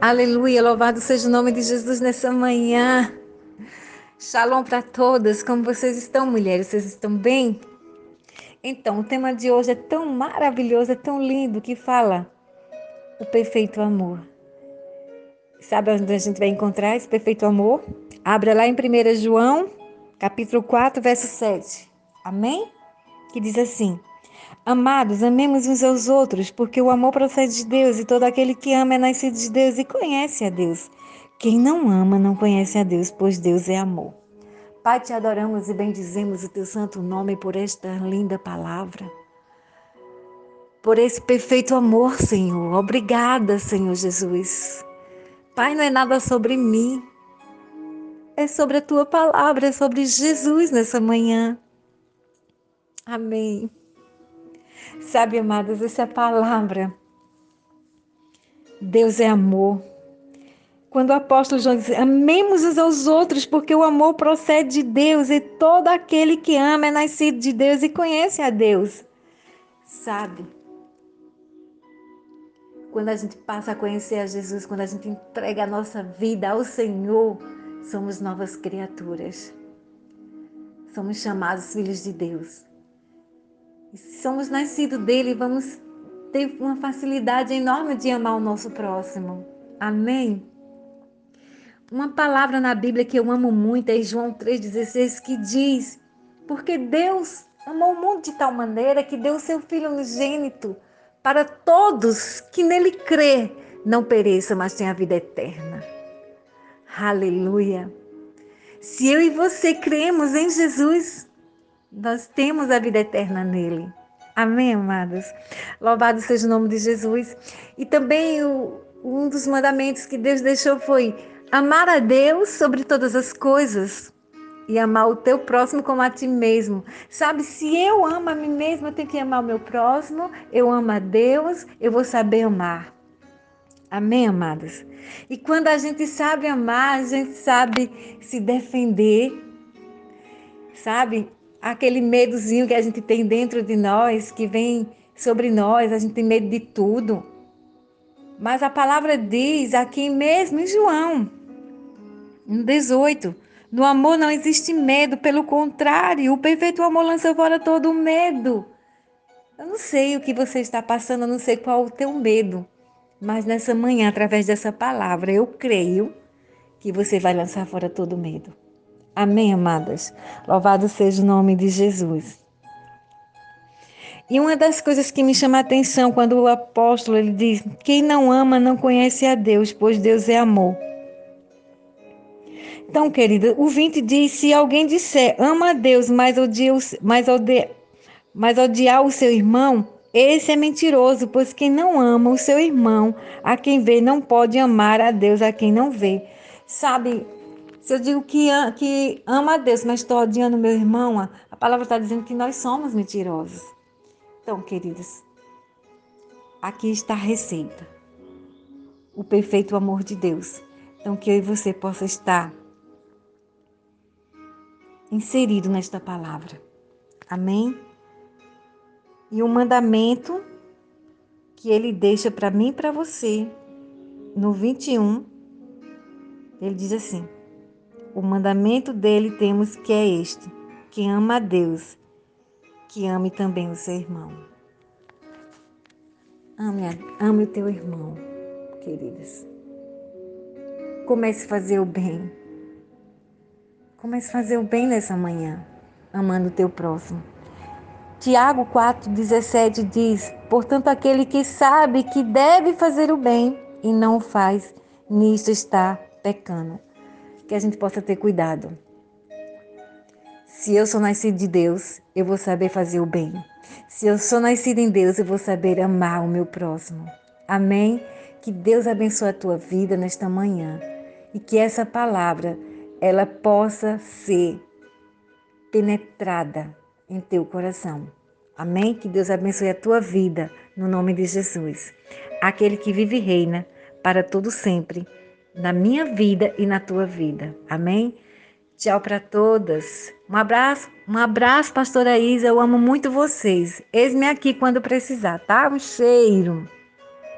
Aleluia, louvado seja o nome de Jesus nessa manhã. Shalom para todas, como vocês estão, mulheres? Vocês estão bem? Então, o tema de hoje é tão maravilhoso, é tão lindo que fala o perfeito amor. Sabe onde a gente vai encontrar esse perfeito amor? Abra lá em 1 João, capítulo 4, verso 7. Amém? Que diz assim: Amados, amemos uns aos outros, porque o amor procede de Deus e todo aquele que ama é nascido de Deus e conhece a Deus. Quem não ama não conhece a Deus, pois Deus é amor. Pai, te adoramos e bendizemos o teu santo nome por esta linda palavra. Por esse perfeito amor, Senhor. Obrigada, Senhor Jesus. Pai, não é nada sobre mim. É sobre a tua palavra, é sobre Jesus nessa manhã. Amém. Sabe, amadas, essa palavra. Deus é amor. Quando o apóstolo João diz: Amemos uns aos outros, porque o amor procede de Deus, e todo aquele que ama é nascido de Deus e conhece a Deus. Sabe? Quando a gente passa a conhecer a Jesus, quando a gente entrega a nossa vida ao Senhor, somos novas criaturas. Somos chamados filhos de Deus. E se somos nascidos dele, vamos ter uma facilidade enorme de amar o nosso próximo. Amém? Uma palavra na Bíblia que eu amo muito é João 3,16, que diz: Porque Deus amou o mundo de tal maneira que deu seu Filho unigênito para todos que nele crê, não pereça, mas tenha a vida eterna. Aleluia! Se eu e você cremos em Jesus, nós temos a vida eterna nele. Amém, amados? Louvado seja o nome de Jesus. E também o, um dos mandamentos que Deus deixou foi amar a Deus sobre todas as coisas e amar o teu próximo como a ti mesmo. Sabe, se eu amo a mim mesmo, eu tenho que amar o meu próximo, eu amo a Deus, eu vou saber amar. Amém, amados? E quando a gente sabe amar, a gente sabe se defender, sabe? Aquele medozinho que a gente tem dentro de nós, que vem sobre nós, a gente tem medo de tudo. Mas a palavra diz aqui mesmo em João, no 18, no amor não existe medo, pelo contrário, o perfeito amor lança fora todo o medo. Eu não sei o que você está passando, eu não sei qual o teu medo, mas nessa manhã, através dessa palavra, eu creio que você vai lançar fora todo o medo. Amém, amadas? Louvado seja o nome de Jesus. E uma das coisas que me chama a atenção quando o apóstolo ele diz: Quem não ama não conhece a Deus, pois Deus é amor. Então, querida, o 20 diz: Se alguém disser ama a Deus, mas odia, mas, odia, mas odiar o seu irmão, esse é mentiroso, pois quem não ama o seu irmão, a quem vê, não pode amar a Deus a quem não vê. Sabe, se eu digo que, que ama a Deus, mas estou odiando meu irmão, a palavra está dizendo que nós somos mentirosos. Então, queridas, aqui está a receita. O perfeito amor de Deus. Então, que eu e você possa estar inserido nesta palavra. Amém? E o mandamento que ele deixa para mim e para você, no 21, ele diz assim: o mandamento dele temos que é este: quem ama a Deus, que ame também o seu irmão. Ame, ame o teu irmão, queridas. Comece a fazer o bem. Comece a fazer o bem nessa manhã, amando o teu próximo. Tiago 4,17 diz: Portanto, aquele que sabe que deve fazer o bem e não o faz, nisto está pecando que a gente possa ter cuidado. Se eu sou nascido de Deus, eu vou saber fazer o bem. Se eu sou nascido em Deus, eu vou saber amar o meu próximo. Amém? Que Deus abençoe a tua vida nesta manhã e que essa palavra ela possa ser penetrada em teu coração. Amém? Que Deus abençoe a tua vida no nome de Jesus. Aquele que vive e reina para todo sempre na minha vida e na tua vida. Amém? Tchau para todas. Um abraço, um abraço, pastora Isa. Eu amo muito vocês. Eis-me aqui quando precisar, tá? Um cheiro.